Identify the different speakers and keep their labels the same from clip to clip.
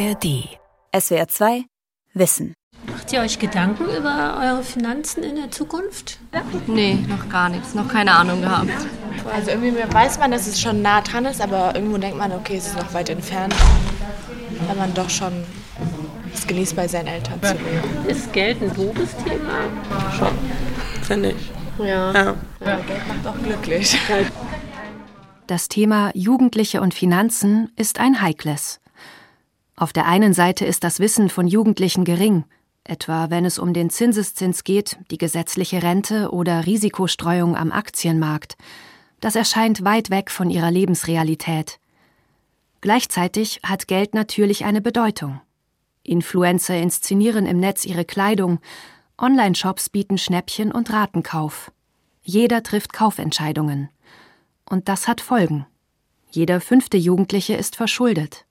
Speaker 1: ARD. SWR 2 Wissen.
Speaker 2: Macht ihr euch Gedanken über eure Finanzen in der Zukunft?
Speaker 3: Nee, noch gar nichts. Noch keine Ahnung gehabt.
Speaker 4: Also irgendwie weiß man, dass es schon nah dran ist, aber irgendwo denkt man, okay, es ist noch weit entfernt. Weil man doch schon es genießt, bei seinen Eltern zu leben.
Speaker 2: Ist Geld ein doofes Thema?
Speaker 4: Schon, finde ich.
Speaker 2: Ja.
Speaker 4: Ja. ja. Geld macht auch glücklich.
Speaker 1: Das Thema Jugendliche und Finanzen ist ein heikles. Auf der einen Seite ist das Wissen von Jugendlichen gering, etwa wenn es um den Zinseszins geht, die gesetzliche Rente oder Risikostreuung am Aktienmarkt. Das erscheint weit weg von ihrer Lebensrealität. Gleichzeitig hat Geld natürlich eine Bedeutung. Influencer inszenieren im Netz ihre Kleidung, Online-Shops bieten Schnäppchen und Ratenkauf. Jeder trifft Kaufentscheidungen. Und das hat Folgen. Jeder fünfte Jugendliche ist verschuldet.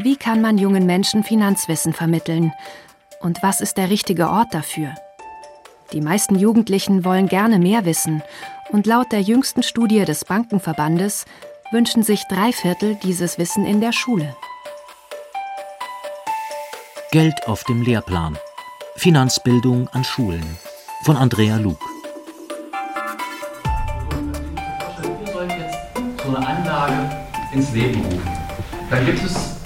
Speaker 1: Wie kann man jungen Menschen Finanzwissen vermitteln? Und was ist der richtige Ort dafür? Die meisten Jugendlichen wollen gerne mehr wissen und laut der jüngsten Studie des Bankenverbandes wünschen sich drei Viertel dieses Wissen in der Schule.
Speaker 5: Geld auf dem Lehrplan. Finanzbildung an Schulen. Von Andrea Luke.
Speaker 6: so eine Anlage ins Leben rufen. Dann gibt es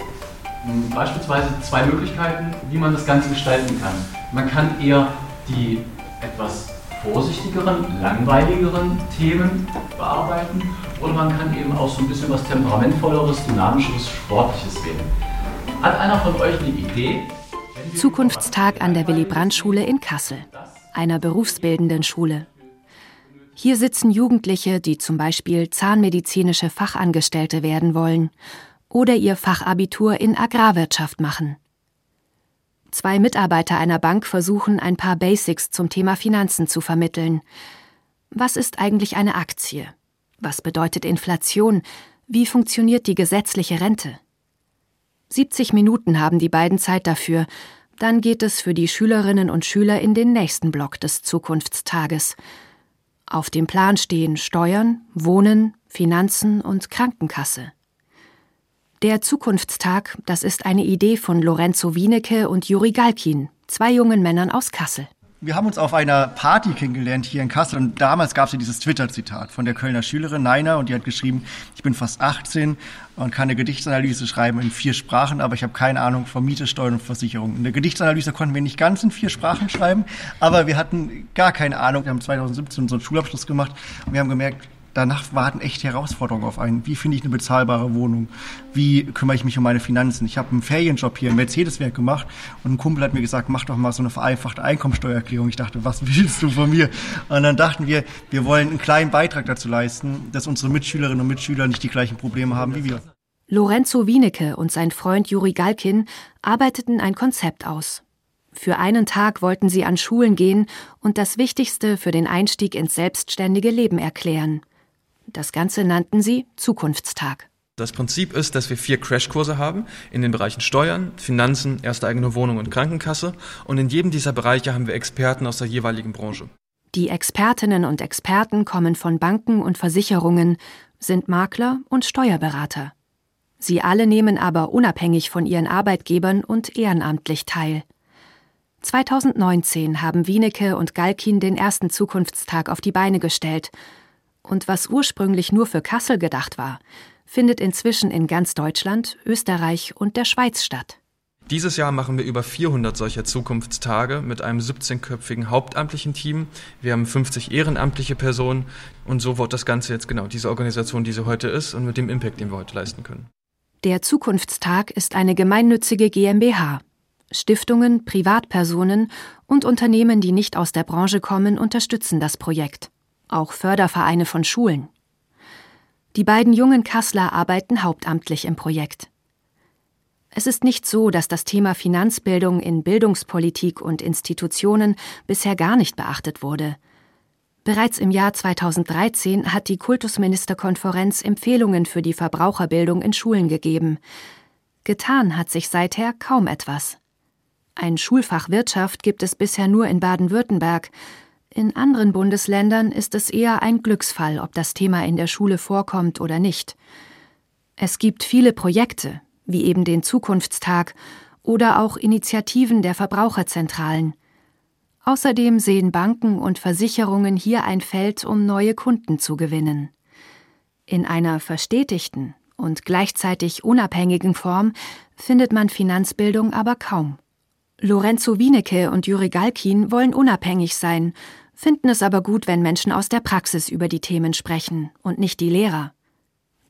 Speaker 6: beispielsweise zwei Möglichkeiten, wie man das Ganze gestalten kann. Man kann eher die etwas vorsichtigeren, langweiligeren Themen bearbeiten oder man kann eben auch so ein bisschen was temperamentvolleres, dynamischeres, sportliches wählen. Hat einer von euch eine Idee?
Speaker 1: Zukunftstag an der Willy Brandt Schule in Kassel, einer berufsbildenden Schule. Hier sitzen Jugendliche, die zum Beispiel zahnmedizinische Fachangestellte werden wollen oder ihr Fachabitur in Agrarwirtschaft machen. Zwei Mitarbeiter einer Bank versuchen, ein paar Basics zum Thema Finanzen zu vermitteln. Was ist eigentlich eine Aktie? Was bedeutet Inflation? Wie funktioniert die gesetzliche Rente? 70 Minuten haben die beiden Zeit dafür. Dann geht es für die Schülerinnen und Schüler in den nächsten Block des Zukunftstages. Auf dem Plan stehen Steuern, Wohnen, Finanzen und Krankenkasse. Der Zukunftstag, das ist eine Idee von Lorenzo Wienecke und Juri Galkin, zwei jungen Männern aus Kassel.
Speaker 7: Wir haben uns auf einer Party kennengelernt hier in Kassel und damals gab es ja dieses Twitter-Zitat von der Kölner Schülerin Naina und die hat geschrieben, ich bin fast 18 und kann eine Gedichtsanalyse schreiben in vier Sprachen, aber ich habe keine Ahnung von Miete, Steuern und Versicherung. Eine Gedichtsanalyse konnten wir nicht ganz in vier Sprachen schreiben, aber wir hatten gar keine Ahnung. Wir haben 2017 unseren Schulabschluss gemacht und wir haben gemerkt, danach warten echt Herausforderungen auf einen. Wie finde ich eine bezahlbare Wohnung? Wie kümmere ich mich um meine Finanzen? Ich habe einen Ferienjob hier im Mercedes-Werk gemacht und ein Kumpel hat mir gesagt, mach doch mal so eine vereinfachte Einkommensteuererklärung. Ich dachte, was willst du von mir? Und dann dachten wir, wir wollen einen kleinen Beitrag dazu leisten, dass unsere Mitschülerinnen und Mitschüler nicht die gleichen Probleme haben wie wir.
Speaker 1: Lorenzo Wienecke und sein Freund Juri Galkin arbeiteten ein Konzept aus. Für einen Tag wollten sie an Schulen gehen und das Wichtigste für den Einstieg ins selbstständige Leben erklären. Das Ganze nannten sie Zukunftstag.
Speaker 8: Das Prinzip ist, dass wir vier Crashkurse haben in den Bereichen Steuern, Finanzen, erste eigene Wohnung und Krankenkasse. Und in jedem dieser Bereiche haben wir Experten aus der jeweiligen Branche.
Speaker 1: Die Expertinnen und Experten kommen von Banken und Versicherungen, sind Makler und Steuerberater. Sie alle nehmen aber unabhängig von ihren Arbeitgebern und ehrenamtlich teil. 2019 haben Wienecke und Galkin den ersten Zukunftstag auf die Beine gestellt – und was ursprünglich nur für Kassel gedacht war, findet inzwischen in ganz Deutschland, Österreich und der Schweiz statt.
Speaker 8: Dieses Jahr machen wir über 400 solcher Zukunftstage mit einem 17-köpfigen hauptamtlichen Team. Wir haben 50 ehrenamtliche Personen und so wird das Ganze jetzt genau diese Organisation, die sie heute ist und mit dem Impact, den wir heute leisten können.
Speaker 1: Der Zukunftstag ist eine gemeinnützige GmbH. Stiftungen, Privatpersonen und Unternehmen, die nicht aus der Branche kommen, unterstützen das Projekt auch Fördervereine von Schulen. Die beiden jungen Kassler arbeiten hauptamtlich im Projekt. Es ist nicht so, dass das Thema Finanzbildung in Bildungspolitik und Institutionen bisher gar nicht beachtet wurde. Bereits im Jahr 2013 hat die Kultusministerkonferenz Empfehlungen für die Verbraucherbildung in Schulen gegeben. Getan hat sich seither kaum etwas. Ein Schulfach Wirtschaft gibt es bisher nur in Baden-Württemberg, in anderen Bundesländern ist es eher ein Glücksfall, ob das Thema in der Schule vorkommt oder nicht. Es gibt viele Projekte, wie eben den Zukunftstag oder auch Initiativen der Verbraucherzentralen. Außerdem sehen Banken und Versicherungen hier ein Feld, um neue Kunden zu gewinnen. In einer verstetigten und gleichzeitig unabhängigen Form findet man Finanzbildung aber kaum. Lorenzo Wienecke und Juri Galkin wollen unabhängig sein, finden es aber gut, wenn Menschen aus der Praxis über die Themen sprechen und nicht die Lehrer.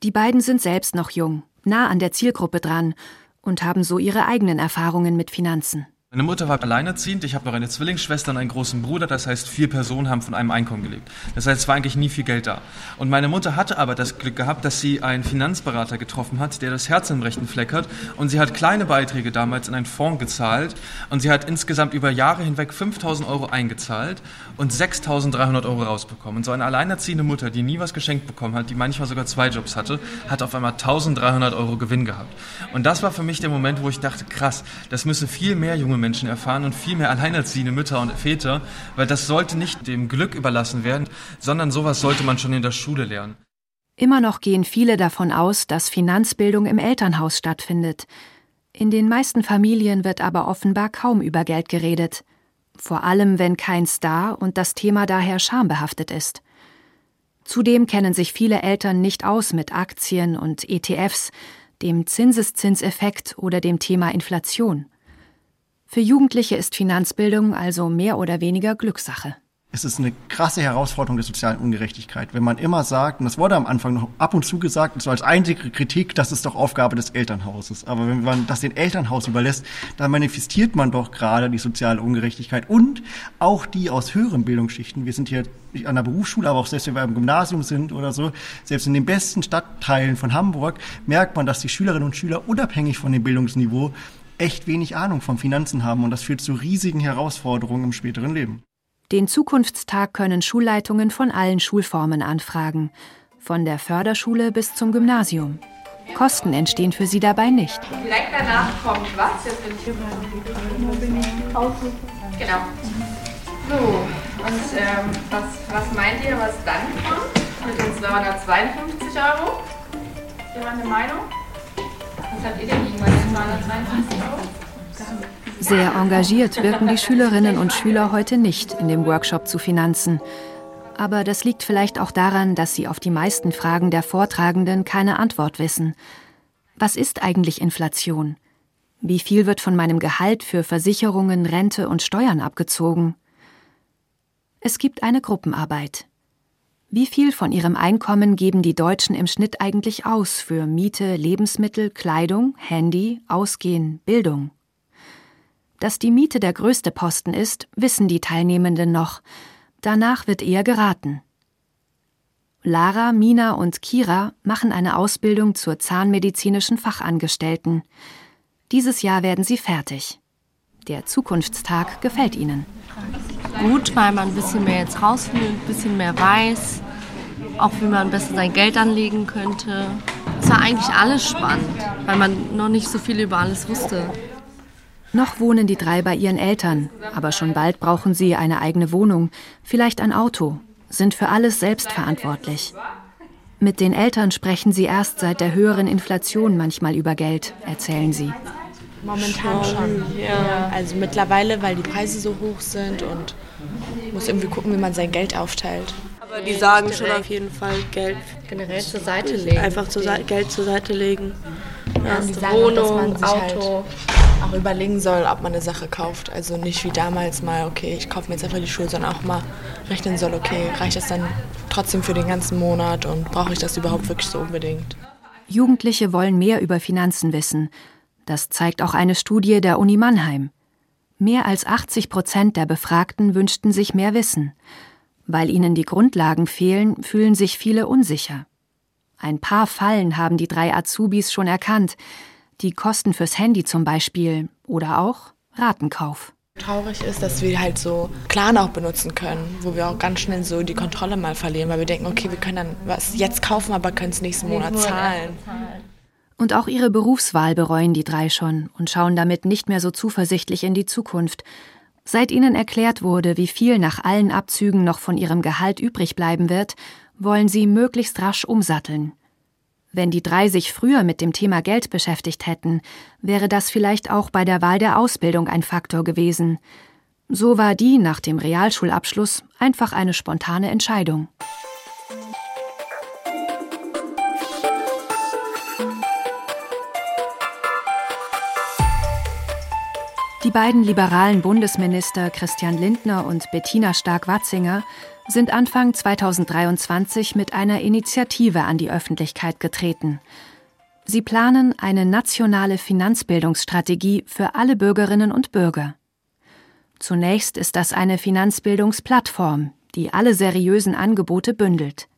Speaker 1: Die beiden sind selbst noch jung, nah an der Zielgruppe dran und haben so ihre eigenen Erfahrungen mit Finanzen.
Speaker 8: Meine Mutter war alleinerziehend, ich habe noch eine Zwillingsschwester und einen großen Bruder, das heißt vier Personen haben von einem Einkommen gelebt. Das heißt, es war eigentlich nie viel Geld da. Und meine Mutter hatte aber das Glück gehabt, dass sie einen Finanzberater getroffen hat, der das Herz im rechten Fleck hat und sie hat kleine Beiträge damals in einen Fonds gezahlt und sie hat insgesamt über Jahre hinweg 5000 Euro eingezahlt und 6300 Euro rausbekommen. Und so eine alleinerziehende Mutter, die nie was geschenkt bekommen hat, die manchmal sogar zwei Jobs hatte, hat auf einmal 1300 Euro Gewinn gehabt. Und das war für mich der Moment, wo ich dachte, krass, das müssen viel mehr junge Menschen erfahren und viel mehr alleinerziehende Mütter und Väter, weil das sollte nicht dem Glück überlassen werden, sondern sowas sollte man schon in der Schule lernen.
Speaker 1: Immer noch gehen viele davon aus, dass Finanzbildung im Elternhaus stattfindet. In den meisten Familien wird aber offenbar kaum über Geld geredet, vor allem wenn kein Star und das Thema daher schambehaftet ist. Zudem kennen sich viele Eltern nicht aus mit Aktien und ETFs, dem Zinseszinseffekt oder dem Thema Inflation. Für Jugendliche ist Finanzbildung also mehr oder weniger Glückssache.
Speaker 7: Es ist eine krasse Herausforderung der sozialen Ungerechtigkeit. Wenn man immer sagt, und das wurde am Anfang noch ab und zu gesagt, so als einzige Kritik, das ist doch Aufgabe des Elternhauses. Aber wenn man das dem Elternhaus überlässt, dann manifestiert man doch gerade die soziale Ungerechtigkeit und auch die aus höheren Bildungsschichten. Wir sind hier an der Berufsschule, aber auch selbst wenn wir im Gymnasium sind oder so, selbst in den besten Stadtteilen von Hamburg merkt man, dass die Schülerinnen und Schüler unabhängig von dem Bildungsniveau echt wenig Ahnung von Finanzen haben und das führt zu riesigen Herausforderungen im späteren Leben.
Speaker 1: Den Zukunftstag können Schulleitungen von allen Schulformen anfragen, von der Förderschule bis zum Gymnasium. Kosten entstehen für sie dabei nicht.
Speaker 9: Vielleicht danach kommt was? Jetzt bin ich Genau. So, und ähm, was, was meint ihr, was dann kommt? Mit den 252 Euro? Mal eine Meinung?
Speaker 1: Sehr engagiert wirken die Schülerinnen und Schüler heute nicht in dem Workshop zu Finanzen. Aber das liegt vielleicht auch daran, dass sie auf die meisten Fragen der Vortragenden keine Antwort wissen. Was ist eigentlich Inflation? Wie viel wird von meinem Gehalt für Versicherungen, Rente und Steuern abgezogen? Es gibt eine Gruppenarbeit. Wie viel von ihrem Einkommen geben die Deutschen im Schnitt eigentlich aus für Miete, Lebensmittel, Kleidung, Handy, Ausgehen, Bildung? Dass die Miete der größte Posten ist, wissen die Teilnehmenden noch. Danach wird eher geraten. Lara, Mina und Kira machen eine Ausbildung zur zahnmedizinischen Fachangestellten. Dieses Jahr werden sie fertig. Der Zukunftstag gefällt ihnen
Speaker 3: gut, weil man ein bisschen mehr jetzt rausfindet, ein bisschen mehr weiß, auch wie man besser sein Geld anlegen könnte. Es war eigentlich alles spannend, weil man noch nicht so viel über alles wusste.
Speaker 1: Noch wohnen die drei bei ihren Eltern, aber schon bald brauchen sie eine eigene Wohnung, vielleicht ein Auto, sind für alles selbst verantwortlich. Mit den Eltern sprechen sie erst seit der höheren Inflation manchmal über Geld, erzählen sie.
Speaker 4: Momentan schon. Ja. Also mittlerweile, weil die Preise so hoch sind und muss irgendwie gucken, wie man sein Geld aufteilt.
Speaker 10: Aber die sagen schon auf jeden Fall Geld
Speaker 3: generell zur Seite legen.
Speaker 10: Einfach zur Geld zur Seite legen.
Speaker 4: Ja, die sagen, Wohnung, dass man sich halt Auto. Halt auch überlegen soll, ob man eine Sache kauft. Also nicht wie damals mal, okay, ich kaufe mir jetzt einfach die Schuhe, sondern auch mal rechnen soll, okay, reicht das dann trotzdem für den ganzen Monat und brauche ich das überhaupt wirklich so unbedingt?
Speaker 1: Jugendliche wollen mehr über Finanzen wissen das zeigt auch eine Studie der Uni Mannheim. Mehr als 80 Prozent der Befragten wünschten sich mehr Wissen. Weil ihnen die Grundlagen fehlen, fühlen sich viele unsicher. Ein paar Fallen haben die drei Azubis schon erkannt. Die Kosten fürs Handy zum Beispiel oder auch Ratenkauf.
Speaker 4: Traurig ist, dass wir halt so Plan auch benutzen können, wo wir auch ganz schnell so die Kontrolle mal verlieren, weil wir denken, okay, wir können dann was jetzt kaufen, aber können es nächsten Monat zahlen.
Speaker 1: Und auch ihre Berufswahl bereuen die drei schon und schauen damit nicht mehr so zuversichtlich in die Zukunft. Seit ihnen erklärt wurde, wie viel nach allen Abzügen noch von ihrem Gehalt übrig bleiben wird, wollen sie möglichst rasch umsatteln. Wenn die drei sich früher mit dem Thema Geld beschäftigt hätten, wäre das vielleicht auch bei der Wahl der Ausbildung ein Faktor gewesen. So war die nach dem Realschulabschluss einfach eine spontane Entscheidung. Die beiden liberalen Bundesminister Christian Lindner und Bettina Stark-Watzinger sind Anfang 2023 mit einer Initiative an die Öffentlichkeit getreten. Sie planen eine nationale Finanzbildungsstrategie für alle Bürgerinnen und Bürger. Zunächst ist das eine Finanzbildungsplattform, die alle seriösen Angebote bündelt.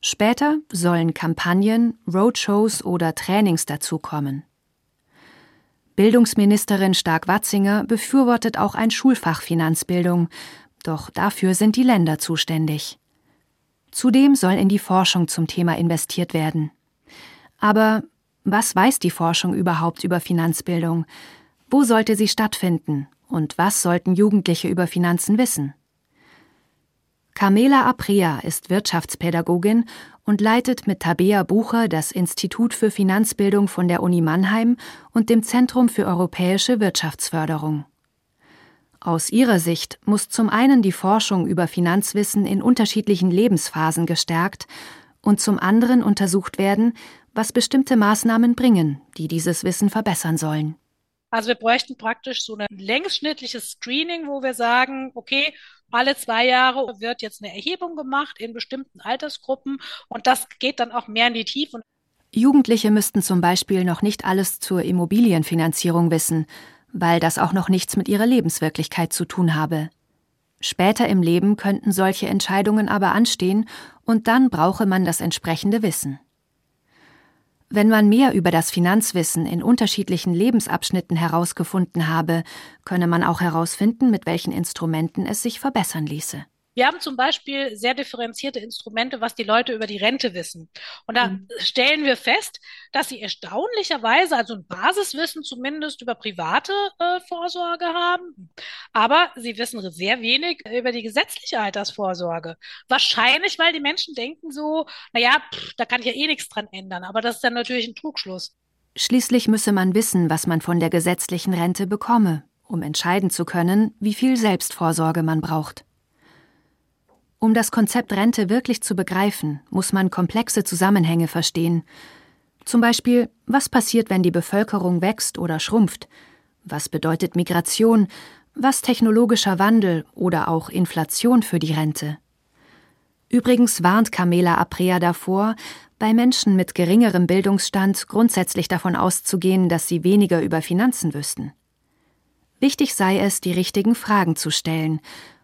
Speaker 1: Später sollen Kampagnen, Roadshows oder Trainings dazukommen. Bildungsministerin Stark-Watzinger befürwortet auch ein Schulfach Finanzbildung, doch dafür sind die Länder zuständig. Zudem soll in die Forschung zum Thema investiert werden. Aber was weiß die Forschung überhaupt über Finanzbildung? Wo sollte sie stattfinden? Und was sollten Jugendliche über Finanzen wissen? Carmela Aprea ist Wirtschaftspädagogin und leitet mit Tabea Bucher das Institut für Finanzbildung von der Uni Mannheim und dem Zentrum für europäische Wirtschaftsförderung. Aus ihrer Sicht muss zum einen die Forschung über Finanzwissen in unterschiedlichen Lebensphasen gestärkt und zum anderen untersucht werden, was bestimmte Maßnahmen bringen, die dieses Wissen verbessern sollen.
Speaker 11: Also wir bräuchten praktisch so ein längsschnittliches Screening, wo wir sagen, okay, alle zwei Jahre wird jetzt eine Erhebung gemacht in bestimmten Altersgruppen und das geht dann auch mehr in die Tiefe.
Speaker 1: Jugendliche müssten zum Beispiel noch nicht alles zur Immobilienfinanzierung wissen, weil das auch noch nichts mit ihrer Lebenswirklichkeit zu tun habe. Später im Leben könnten solche Entscheidungen aber anstehen, und dann brauche man das entsprechende Wissen. Wenn man mehr über das Finanzwissen in unterschiedlichen Lebensabschnitten herausgefunden habe, könne man auch herausfinden, mit welchen Instrumenten es sich verbessern ließe.
Speaker 11: Wir haben zum Beispiel sehr differenzierte Instrumente, was die Leute über die Rente wissen. Und da mhm. stellen wir fest, dass sie erstaunlicherweise, also ein Basiswissen zumindest über private äh, Vorsorge haben, aber sie wissen sehr wenig über die gesetzliche Altersvorsorge. Wahrscheinlich, weil die Menschen denken so, naja, pff, da kann ich ja eh nichts dran ändern. Aber das ist dann natürlich ein Trugschluss.
Speaker 1: Schließlich müsse man wissen, was man von der gesetzlichen Rente bekomme, um entscheiden zu können, wie viel Selbstvorsorge man braucht. Um das Konzept Rente wirklich zu begreifen, muss man komplexe Zusammenhänge verstehen. Zum Beispiel, was passiert, wenn die Bevölkerung wächst oder schrumpft? Was bedeutet Migration? Was technologischer Wandel oder auch Inflation für die Rente? Übrigens warnt Camela Aprea davor, bei Menschen mit geringerem Bildungsstand grundsätzlich davon auszugehen, dass sie weniger über Finanzen wüssten. Wichtig sei es, die richtigen Fragen zu stellen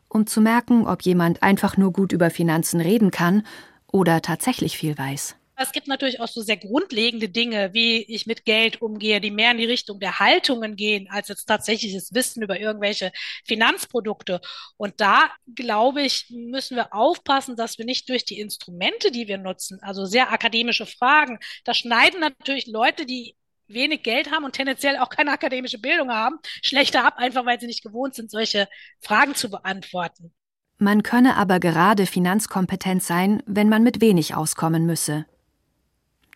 Speaker 1: um zu merken, ob jemand einfach nur gut über Finanzen reden kann oder tatsächlich viel weiß.
Speaker 11: Es gibt natürlich auch so sehr grundlegende Dinge, wie ich mit Geld umgehe, die mehr in die Richtung der Haltungen gehen, als jetzt tatsächliches Wissen über irgendwelche Finanzprodukte. Und da, glaube ich, müssen wir aufpassen, dass wir nicht durch die Instrumente, die wir nutzen, also sehr akademische Fragen, da schneiden natürlich Leute, die wenig Geld haben und tendenziell auch keine akademische Bildung haben, schlechter ab, einfach weil sie nicht gewohnt sind, solche Fragen zu beantworten.
Speaker 1: Man könne aber gerade finanzkompetent sein, wenn man mit wenig auskommen müsse.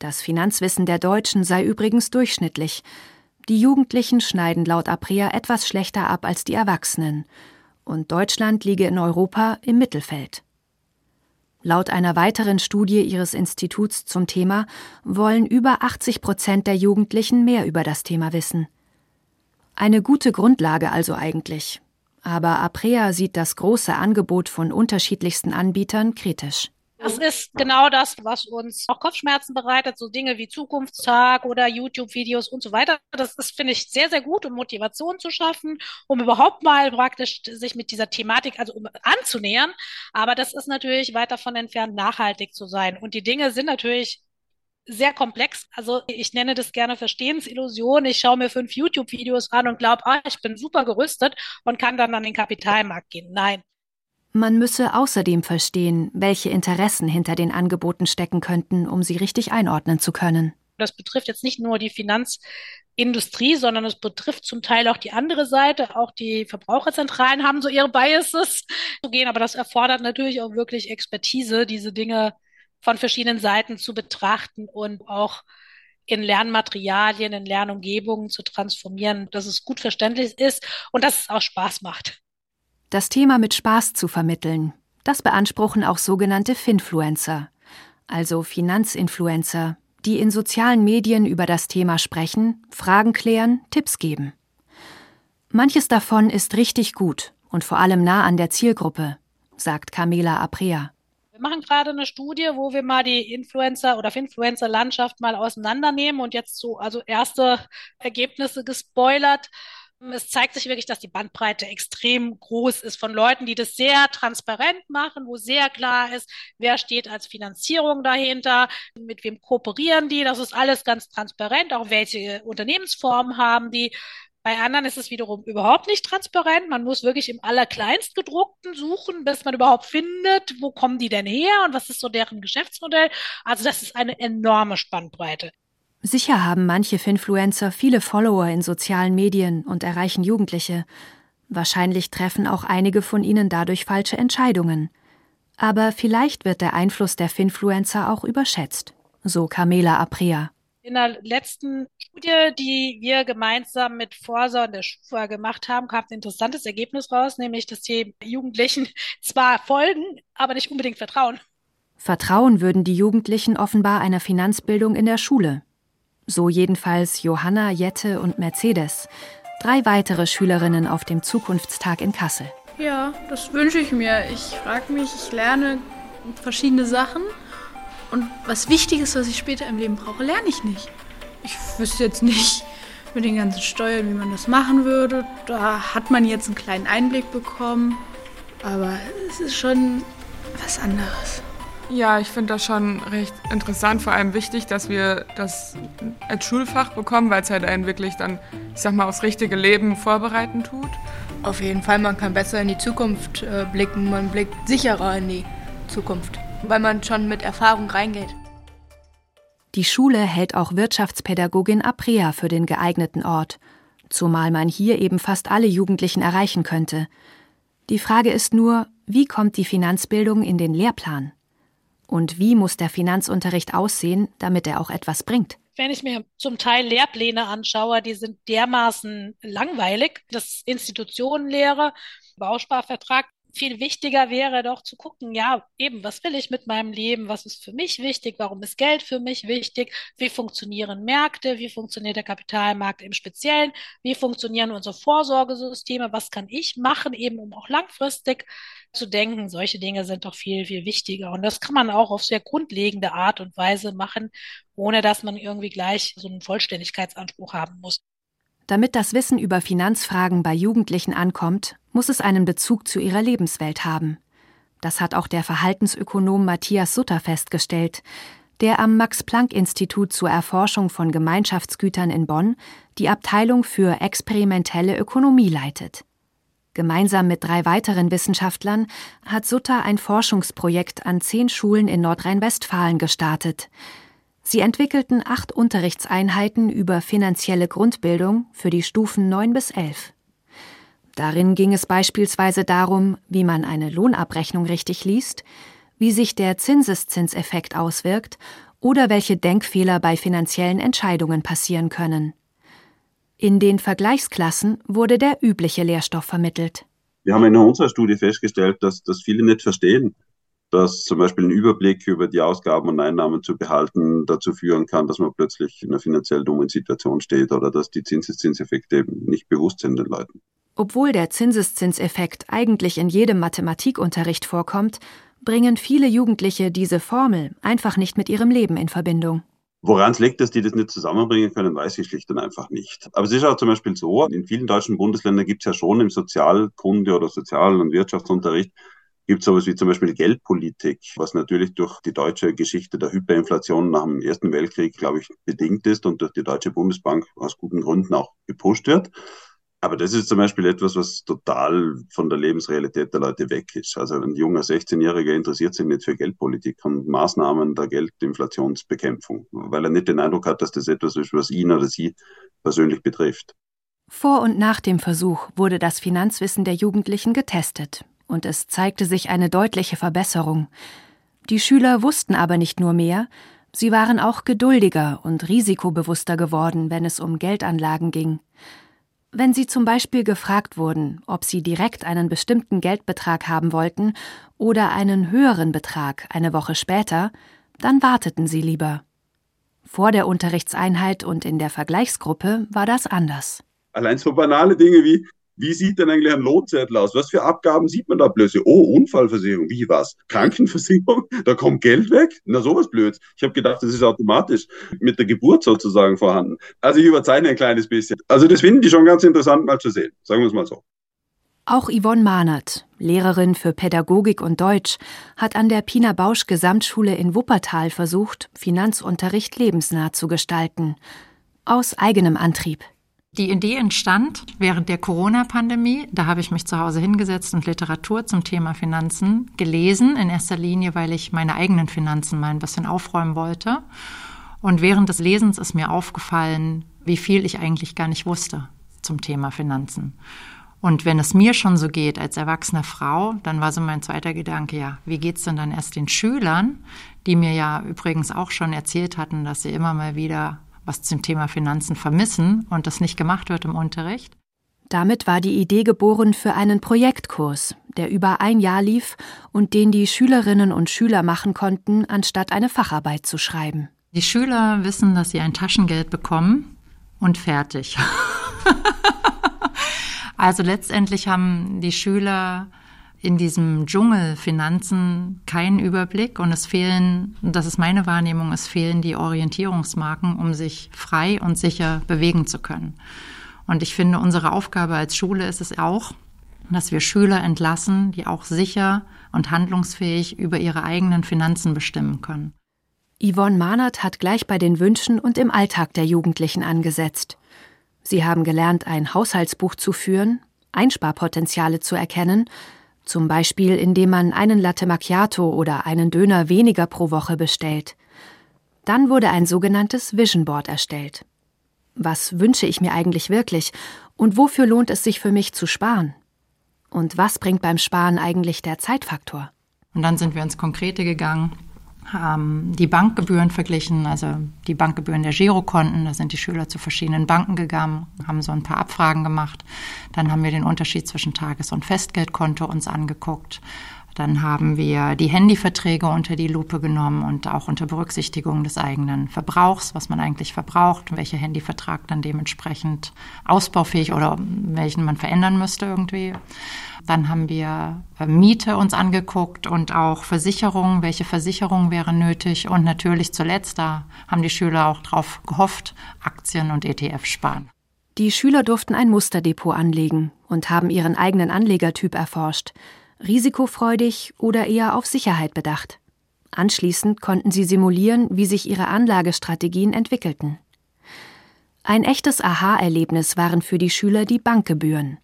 Speaker 1: Das Finanzwissen der Deutschen sei übrigens durchschnittlich. Die Jugendlichen schneiden laut Aprea etwas schlechter ab als die Erwachsenen. Und Deutschland liege in Europa im Mittelfeld. Laut einer weiteren Studie ihres Instituts zum Thema wollen über 80 Prozent der Jugendlichen mehr über das Thema wissen. Eine gute Grundlage also eigentlich. Aber Aprea sieht das große Angebot von unterschiedlichsten Anbietern kritisch.
Speaker 11: Das ist genau das, was uns auch Kopfschmerzen bereitet, so Dinge wie Zukunftstag oder YouTube-Videos und so weiter. Das ist, finde ich, sehr, sehr gut, um Motivation zu schaffen, um überhaupt mal praktisch sich mit dieser Thematik also um, anzunähern. Aber das ist natürlich weit davon entfernt, nachhaltig zu sein. Und die Dinge sind natürlich sehr komplex. Also ich nenne das gerne Verstehensillusion. Ich schaue mir fünf YouTube-Videos an und glaube, ah, ich bin super gerüstet und kann dann an den Kapitalmarkt gehen. Nein,
Speaker 1: man müsse außerdem verstehen, welche Interessen hinter den Angeboten stecken könnten, um sie richtig einordnen zu können.
Speaker 11: Das betrifft jetzt nicht nur die Finanzindustrie, sondern es betrifft zum Teil auch die andere Seite. Auch die Verbraucherzentralen haben so ihre Biases zu gehen, aber das erfordert natürlich auch wirklich Expertise, diese Dinge von verschiedenen Seiten zu betrachten und auch in Lernmaterialien, in Lernumgebungen zu transformieren, dass es gut verständlich ist und dass es auch Spaß macht.
Speaker 1: Das Thema mit Spaß zu vermitteln, das beanspruchen auch sogenannte Finfluencer, also Finanzinfluencer, die in sozialen Medien über das Thema sprechen, Fragen klären, Tipps geben. Manches davon ist richtig gut und vor allem nah an der Zielgruppe, sagt Camila Aprea.
Speaker 11: Wir machen gerade eine Studie, wo wir mal die Influencer- oder Influencer-Landschaft mal auseinandernehmen und jetzt so also erste Ergebnisse gespoilert. Es zeigt sich wirklich, dass die Bandbreite extrem groß ist von Leuten, die das sehr transparent machen, wo sehr klar ist, wer steht als Finanzierung dahinter, mit wem kooperieren die. Das ist alles ganz transparent, auch welche Unternehmensformen haben die. Bei anderen ist es wiederum überhaupt nicht transparent. Man muss wirklich im allerkleinstgedruckten suchen, bis man überhaupt findet, wo kommen die denn her und was ist so deren Geschäftsmodell. Also das ist eine enorme Spannbreite.
Speaker 1: Sicher haben manche Finfluencer viele Follower in sozialen Medien und erreichen Jugendliche. Wahrscheinlich treffen auch einige von ihnen dadurch falsche Entscheidungen. Aber vielleicht wird der Einfluss der Finfluencer auch überschätzt, so Carmela Aprea.
Speaker 11: In der letzten Studie, die wir gemeinsam mit Forsa und der Schufa gemacht haben, kam ein interessantes Ergebnis raus, nämlich dass die Jugendlichen zwar folgen, aber nicht unbedingt vertrauen.
Speaker 1: Vertrauen würden die Jugendlichen offenbar einer Finanzbildung in der Schule. So jedenfalls Johanna, Jette und Mercedes, drei weitere Schülerinnen auf dem Zukunftstag in Kassel.
Speaker 12: Ja, das wünsche ich mir. Ich frage mich, ich lerne verschiedene Sachen und was wichtig ist, was ich später im Leben brauche, lerne ich nicht. Ich wüsste jetzt nicht mit den ganzen Steuern, wie man das machen würde. Da hat man jetzt einen kleinen Einblick bekommen, aber es ist schon was anderes.
Speaker 13: Ja, ich finde das schon recht interessant, vor allem wichtig, dass wir das als Schulfach bekommen, weil es halt einen wirklich dann, ich sag mal, aufs richtige Leben vorbereiten tut.
Speaker 4: Auf jeden Fall, man kann besser in die Zukunft äh, blicken, man blickt sicherer in die Zukunft, weil man schon mit Erfahrung reingeht.
Speaker 1: Die Schule hält auch Wirtschaftspädagogin Aprea für den geeigneten Ort, zumal man hier eben fast alle Jugendlichen erreichen könnte. Die Frage ist nur, wie kommt die Finanzbildung in den Lehrplan? Und wie muss der Finanzunterricht aussehen, damit er auch etwas bringt?
Speaker 11: Wenn ich mir zum Teil Lehrpläne anschaue, die sind dermaßen langweilig. Das Institutionenlehre, Bausparvertrag, viel wichtiger wäre doch zu gucken, ja, eben, was will ich mit meinem Leben? Was ist für mich wichtig? Warum ist Geld für mich wichtig? Wie funktionieren Märkte? Wie funktioniert der Kapitalmarkt im Speziellen? Wie funktionieren unsere Vorsorgesysteme? Was kann ich machen, eben um auch langfristig zu denken? Solche Dinge sind doch viel, viel wichtiger. Und das kann man auch auf sehr grundlegende Art und Weise machen, ohne dass man irgendwie gleich so einen Vollständigkeitsanspruch haben muss.
Speaker 1: Damit das Wissen über Finanzfragen bei Jugendlichen ankommt, muss es einen Bezug zu ihrer Lebenswelt haben. Das hat auch der Verhaltensökonom Matthias Sutter festgestellt, der am Max-Planck-Institut zur Erforschung von Gemeinschaftsgütern in Bonn die Abteilung für experimentelle Ökonomie leitet. Gemeinsam mit drei weiteren Wissenschaftlern hat Sutter ein Forschungsprojekt an zehn Schulen in Nordrhein-Westfalen gestartet, Sie entwickelten acht Unterrichtseinheiten über finanzielle Grundbildung für die Stufen 9 bis 11. Darin ging es beispielsweise darum, wie man eine Lohnabrechnung richtig liest, wie sich der Zinseszinseffekt auswirkt oder welche Denkfehler bei finanziellen Entscheidungen passieren können. In den Vergleichsklassen wurde der übliche Lehrstoff vermittelt.
Speaker 14: Wir haben in unserer Studie festgestellt, dass, dass viele nicht verstehen, dass zum Beispiel ein Überblick über die Ausgaben und Einnahmen zu behalten dazu führen kann, dass man plötzlich in einer finanziell dummen Situation steht oder dass die Zinseszinseffekte eben nicht bewusst sind den Leuten.
Speaker 1: Obwohl der Zinseszinseffekt eigentlich in jedem Mathematikunterricht vorkommt, bringen viele Jugendliche diese Formel einfach nicht mit ihrem Leben in Verbindung.
Speaker 14: Woran es liegt, dass die das nicht zusammenbringen können, weiß ich schlicht und einfach nicht. Aber es ist auch zum Beispiel so, in vielen deutschen Bundesländern gibt es ja schon im Sozialkunde- oder Sozial- und Wirtschaftsunterricht gibt sowas wie zum Beispiel Geldpolitik, was natürlich durch die deutsche Geschichte der Hyperinflation nach dem Ersten Weltkrieg, glaube ich, bedingt ist und durch die Deutsche Bundesbank aus guten Gründen auch gepusht wird. Aber das ist zum Beispiel etwas, was total von der Lebensrealität der Leute weg ist. Also ein junger 16-Jähriger interessiert sich nicht für Geldpolitik und Maßnahmen der Geldinflationsbekämpfung, weil er nicht den Eindruck hat, dass das etwas ist, was ihn oder sie persönlich betrifft.
Speaker 1: Vor und nach dem Versuch wurde das Finanzwissen der Jugendlichen getestet und es zeigte sich eine deutliche Verbesserung. Die Schüler wussten aber nicht nur mehr, sie waren auch geduldiger und risikobewusster geworden, wenn es um Geldanlagen ging. Wenn sie zum Beispiel gefragt wurden, ob sie direkt einen bestimmten Geldbetrag haben wollten oder einen höheren Betrag eine Woche später, dann warteten sie lieber. Vor der Unterrichtseinheit und in der Vergleichsgruppe war das anders.
Speaker 14: Allein so banale Dinge wie, wie sieht denn eigentlich ein Lohnzettel aus? Was für Abgaben sieht man da plötzlich? Oh, Unfallversicherung, wie was? Krankenversicherung? Da kommt Geld weg? Na, sowas blöd. Ich habe gedacht, das ist automatisch mit der Geburt sozusagen vorhanden. Also ich überzeichne ein kleines bisschen. Also das finden die schon ganz interessant mal zu sehen, sagen wir es mal so.
Speaker 1: Auch Yvonne Mahnert, Lehrerin für Pädagogik und Deutsch, hat an der Pina Bausch Gesamtschule in Wuppertal versucht, Finanzunterricht lebensnah zu gestalten. Aus eigenem Antrieb.
Speaker 15: Die Idee entstand während der Corona-Pandemie. Da habe ich mich zu Hause hingesetzt und Literatur zum Thema Finanzen gelesen, in erster Linie, weil ich meine eigenen Finanzen mal ein bisschen aufräumen wollte. Und während des Lesens ist mir aufgefallen, wie viel ich eigentlich gar nicht wusste zum Thema Finanzen. Und wenn es mir schon so geht als erwachsene Frau, dann war so mein zweiter Gedanke, ja, wie geht's denn dann erst den Schülern, die mir ja übrigens auch schon erzählt hatten, dass sie immer mal wieder was zum Thema Finanzen vermissen und das nicht gemacht wird im Unterricht.
Speaker 1: Damit war die Idee geboren für einen Projektkurs, der über ein Jahr lief und den die Schülerinnen und Schüler machen konnten, anstatt eine Facharbeit zu schreiben.
Speaker 15: Die Schüler wissen, dass sie ein Taschengeld bekommen und fertig. also letztendlich haben die Schüler in diesem Dschungel Finanzen keinen Überblick und es fehlen, das ist meine Wahrnehmung, es fehlen die Orientierungsmarken, um sich frei und sicher bewegen zu können. Und ich finde, unsere Aufgabe als Schule ist es auch, dass wir Schüler entlassen, die auch sicher und handlungsfähig über ihre eigenen Finanzen bestimmen können.
Speaker 1: Yvonne Mahnert hat gleich bei den Wünschen und im Alltag der Jugendlichen angesetzt. Sie haben gelernt, ein Haushaltsbuch zu führen, Einsparpotenziale zu erkennen, zum Beispiel indem man einen Latte Macchiato oder einen Döner weniger pro Woche bestellt. Dann wurde ein sogenanntes Vision Board erstellt. Was wünsche ich mir eigentlich wirklich und wofür lohnt es sich für mich zu sparen? Und was bringt beim Sparen eigentlich der Zeitfaktor?
Speaker 15: Und dann sind wir ins Konkrete gegangen haben die Bankgebühren verglichen, also die Bankgebühren der Girokonten. Da sind die Schüler zu verschiedenen Banken gegangen, haben so ein paar Abfragen gemacht. Dann haben wir den Unterschied zwischen Tages- und Festgeldkonto uns angeguckt. Dann haben wir die Handyverträge unter die Lupe genommen und auch unter Berücksichtigung des eigenen Verbrauchs, was man eigentlich verbraucht, welcher Handyvertrag dann dementsprechend ausbaufähig oder welchen man verändern müsste irgendwie. Dann haben wir äh, Miete uns angeguckt und auch Versicherungen, welche Versicherung wäre nötig. Und natürlich zuletzt, da haben die Schüler auch drauf gehofft, Aktien und ETF sparen.
Speaker 1: Die Schüler durften ein Musterdepot anlegen und haben ihren eigenen Anlegertyp erforscht. Risikofreudig oder eher auf Sicherheit bedacht. Anschließend konnten sie simulieren, wie sich ihre Anlagestrategien entwickelten. Ein echtes Aha-Erlebnis waren für die Schüler die Bankgebühren.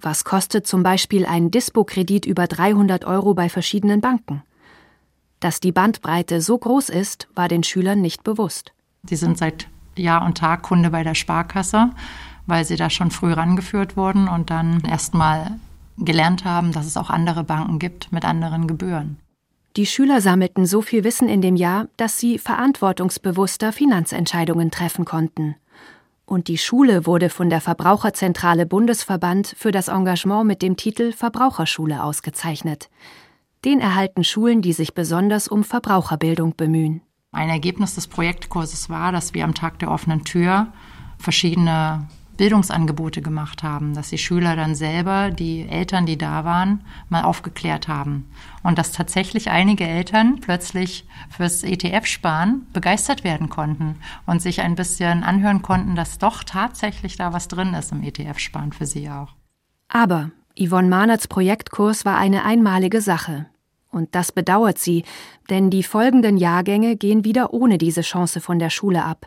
Speaker 1: Was kostet zum Beispiel ein Dispo-Kredit über 300 Euro bei verschiedenen Banken? Dass die Bandbreite so groß ist, war den Schülern nicht bewusst.
Speaker 15: Sie sind seit Jahr und Tag Kunde bei der Sparkasse, weil sie da schon früh rangeführt wurden und dann erst mal gelernt haben, dass es auch andere Banken gibt mit anderen Gebühren.
Speaker 1: Die Schüler sammelten so viel Wissen in dem Jahr, dass sie verantwortungsbewusster Finanzentscheidungen treffen konnten und die Schule wurde von der Verbraucherzentrale Bundesverband für das Engagement mit dem Titel Verbraucherschule ausgezeichnet. Den erhalten Schulen, die sich besonders um Verbraucherbildung bemühen.
Speaker 15: Ein Ergebnis des Projektkurses war, dass wir am Tag der offenen Tür verschiedene Bildungsangebote gemacht haben, dass die Schüler dann selber die Eltern, die da waren, mal aufgeklärt haben. Und dass tatsächlich einige Eltern plötzlich fürs ETF-Sparen begeistert werden konnten und sich ein bisschen anhören konnten, dass doch tatsächlich da was drin ist im ETF-Sparen für sie auch.
Speaker 1: Aber Yvonne Mahnerts Projektkurs war eine einmalige Sache. Und das bedauert sie, denn die folgenden Jahrgänge gehen wieder ohne diese Chance von der Schule ab.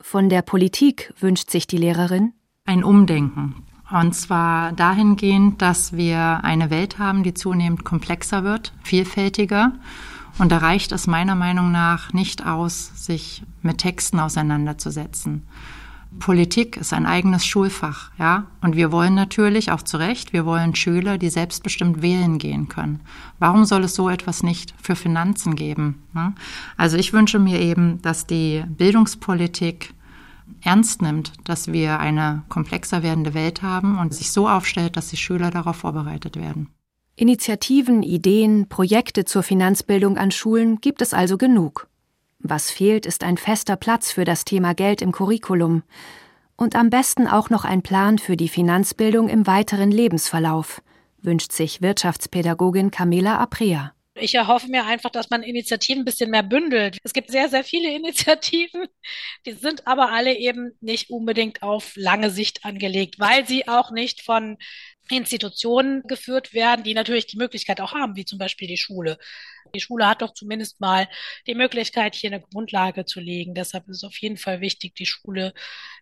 Speaker 1: Von der Politik wünscht sich die Lehrerin
Speaker 15: ein Umdenken. Und zwar dahingehend, dass wir eine Welt haben, die zunehmend komplexer wird, vielfältiger. Und da reicht es meiner Meinung nach nicht aus, sich mit Texten auseinanderzusetzen. Politik ist ein eigenes Schulfach, ja. Und wir wollen natürlich auch zu Recht, wir wollen Schüler, die selbstbestimmt wählen gehen können. Warum soll es so etwas nicht für Finanzen geben? Ne? Also ich wünsche mir eben, dass die Bildungspolitik ernst nimmt, dass wir eine komplexer werdende Welt haben und sich so aufstellt, dass die Schüler darauf vorbereitet werden.
Speaker 1: Initiativen, Ideen, Projekte zur Finanzbildung an Schulen gibt es also genug. Was fehlt, ist ein fester Platz für das Thema Geld im Curriculum und am besten auch noch ein Plan für die Finanzbildung im weiteren Lebensverlauf, wünscht sich Wirtschaftspädagogin Camilla Aprea.
Speaker 11: Ich erhoffe mir einfach, dass man Initiativen ein bisschen mehr bündelt. Es gibt sehr, sehr viele Initiativen, die sind aber alle eben nicht unbedingt auf lange Sicht angelegt, weil sie auch nicht von Institutionen geführt werden, die natürlich die Möglichkeit auch haben, wie zum Beispiel die Schule. Die Schule hat doch zumindest mal die Möglichkeit, hier eine Grundlage zu legen. Deshalb ist es auf jeden Fall wichtig, die Schule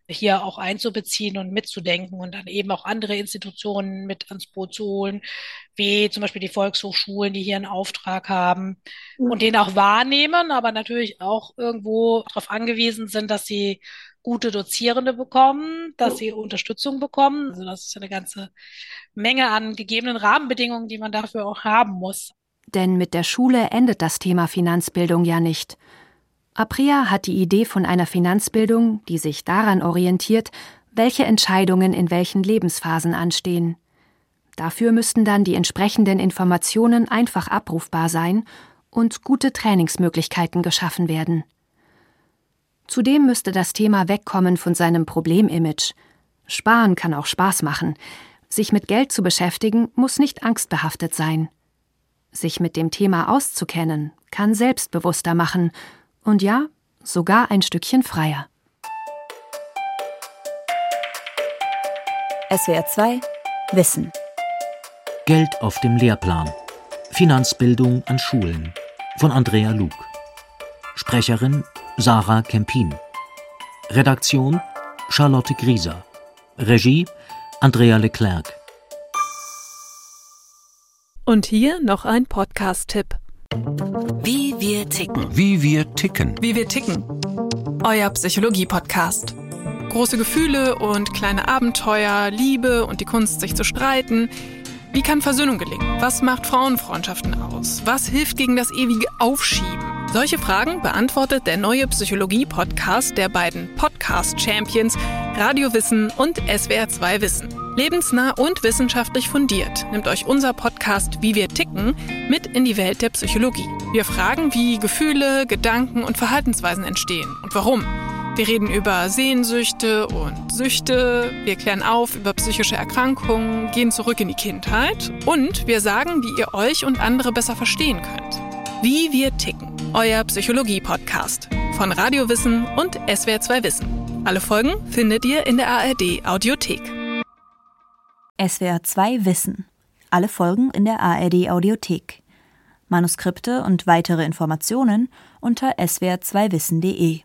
Speaker 11: hier auch einzubeziehen und mitzudenken und dann eben auch andere Institutionen mit ans Boot zu holen, wie zum Beispiel die Volkshochschulen, die hier einen Auftrag haben und den auch wahrnehmen, aber natürlich auch irgendwo darauf angewiesen sind, dass sie gute Dozierende bekommen, dass sie Unterstützung bekommen. Also das ist eine ganze Menge an gegebenen Rahmenbedingungen, die man dafür auch haben muss.
Speaker 1: Denn mit der Schule endet das Thema Finanzbildung ja nicht. Apria hat die Idee von einer Finanzbildung, die sich daran orientiert, welche Entscheidungen in welchen Lebensphasen anstehen. Dafür müssten dann die entsprechenden Informationen einfach abrufbar sein und gute Trainingsmöglichkeiten geschaffen werden. Zudem müsste das Thema wegkommen von seinem Problemimage. Sparen kann auch Spaß machen. Sich mit Geld zu beschäftigen, muss nicht angstbehaftet sein. Sich mit dem Thema auszukennen, kann selbstbewusster machen und ja, sogar ein Stückchen freier.
Speaker 16: SWR 2 Wissen
Speaker 5: Geld auf dem Lehrplan. Finanzbildung an Schulen von Andrea Luke. Sprecherin Sarah Kempin. Redaktion Charlotte Grieser. Regie Andrea Leclerc.
Speaker 17: Und hier noch ein Podcast-Tipp.
Speaker 16: Wie wir ticken.
Speaker 18: Wie wir ticken.
Speaker 17: Wie wir ticken. Euer Psychologie-Podcast. Große Gefühle und kleine Abenteuer, Liebe und die Kunst, sich zu streiten. Wie kann Versöhnung gelingen? Was macht Frauenfreundschaften aus? Was hilft gegen das ewige Aufschieben? Solche Fragen beantwortet der neue Psychologie-Podcast der beiden Podcast-Champions Radio Wissen und SWR2 Wissen. Lebensnah und wissenschaftlich fundiert nimmt euch unser Podcast Wie wir ticken mit in die Welt der Psychologie. Wir fragen, wie Gefühle, Gedanken und Verhaltensweisen entstehen und warum. Wir reden über Sehnsüchte und Süchte, wir klären auf über psychische Erkrankungen, gehen zurück in die Kindheit und wir sagen, wie ihr euch und andere besser verstehen könnt. Wie wir ticken euer Psychologie-Podcast von Radiowissen und SWR2 Wissen. Alle Folgen findet ihr in der ARD Audiothek.
Speaker 16: SWR2 Wissen. Alle Folgen in der ARD Audiothek. Manuskripte und weitere Informationen unter swr2wissen.de.